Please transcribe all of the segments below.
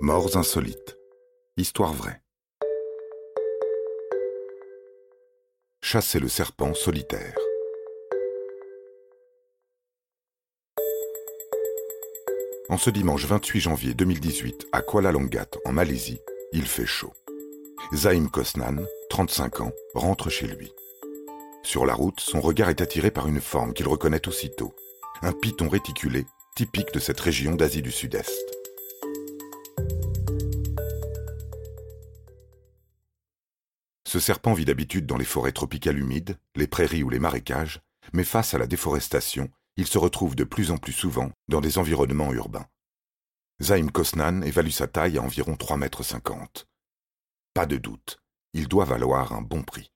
Morts insolites. Histoire vraie. Chasser le serpent solitaire. En ce dimanche 28 janvier 2018, à Kuala Langat, en Malaisie, il fait chaud. Zaim Kosnan, 35 ans, rentre chez lui. Sur la route, son regard est attiré par une forme qu'il reconnaît aussitôt. Un python réticulé, typique de cette région d'Asie du Sud-Est. Ce serpent vit d'habitude dans les forêts tropicales humides, les prairies ou les marécages, mais face à la déforestation, il se retrouve de plus en plus souvent dans des environnements urbains. Zaim Kosnan évalue sa taille à environ 3,50 mètres. Pas de doute, il doit valoir un bon prix.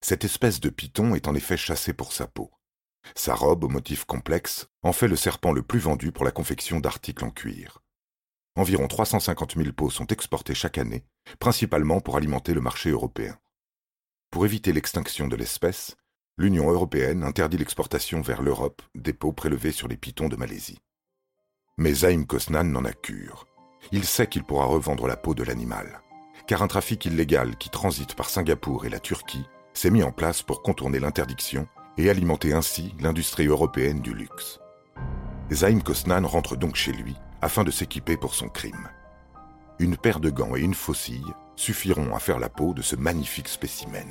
Cette espèce de python est en effet chassé pour sa peau. Sa robe, au motif complexe, en fait le serpent le plus vendu pour la confection d'articles en cuir. Environ 350 000 peaux sont exportées chaque année, principalement pour alimenter le marché européen. Pour éviter l'extinction de l'espèce, l'Union européenne interdit l'exportation vers l'Europe des peaux prélevées sur les pitons de Malaisie. Mais Zaim Kosnan n'en a cure. Il sait qu'il pourra revendre la peau de l'animal, car un trafic illégal qui transite par Singapour et la Turquie s'est mis en place pour contourner l'interdiction et alimenter ainsi l'industrie européenne du luxe. Zaim Kosnan rentre donc chez lui afin de s'équiper pour son crime. Une paire de gants et une faucille suffiront à faire la peau de ce magnifique spécimen.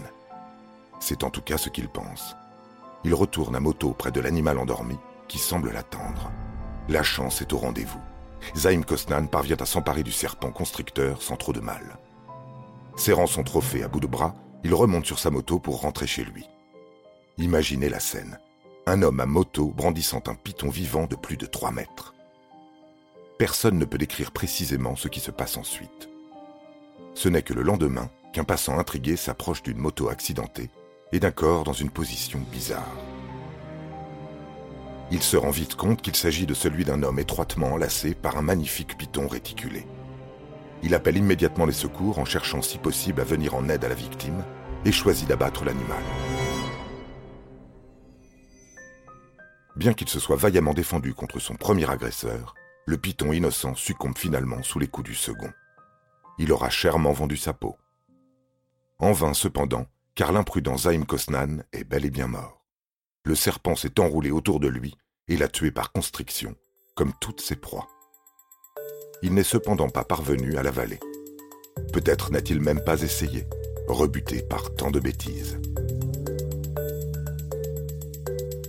C'est en tout cas ce qu'il pense. Il retourne à moto près de l'animal endormi qui semble l'attendre. La chance est au rendez-vous. Zaim Kosnan parvient à s'emparer du serpent constricteur sans trop de mal. Serrant son trophée à bout de bras, il remonte sur sa moto pour rentrer chez lui. Imaginez la scène. Un homme à moto brandissant un python vivant de plus de 3 mètres personne ne peut décrire précisément ce qui se passe ensuite. Ce n'est que le lendemain qu'un passant intrigué s'approche d'une moto accidentée et d'un corps dans une position bizarre. Il se rend vite compte qu'il s'agit de celui d'un homme étroitement enlacé par un magnifique python réticulé. Il appelle immédiatement les secours en cherchant si possible à venir en aide à la victime et choisit d'abattre l'animal. Bien qu'il se soit vaillamment défendu contre son premier agresseur, le python innocent succombe finalement sous les coups du second. Il aura chèrement vendu sa peau. En vain cependant, car l'imprudent Zaim Kosnan est bel et bien mort. Le serpent s'est enroulé autour de lui et l'a tué par constriction, comme toutes ses proies. Il n'est cependant pas parvenu à l'avaler. Peut-être n'a-t-il même pas essayé, rebuté par tant de bêtises.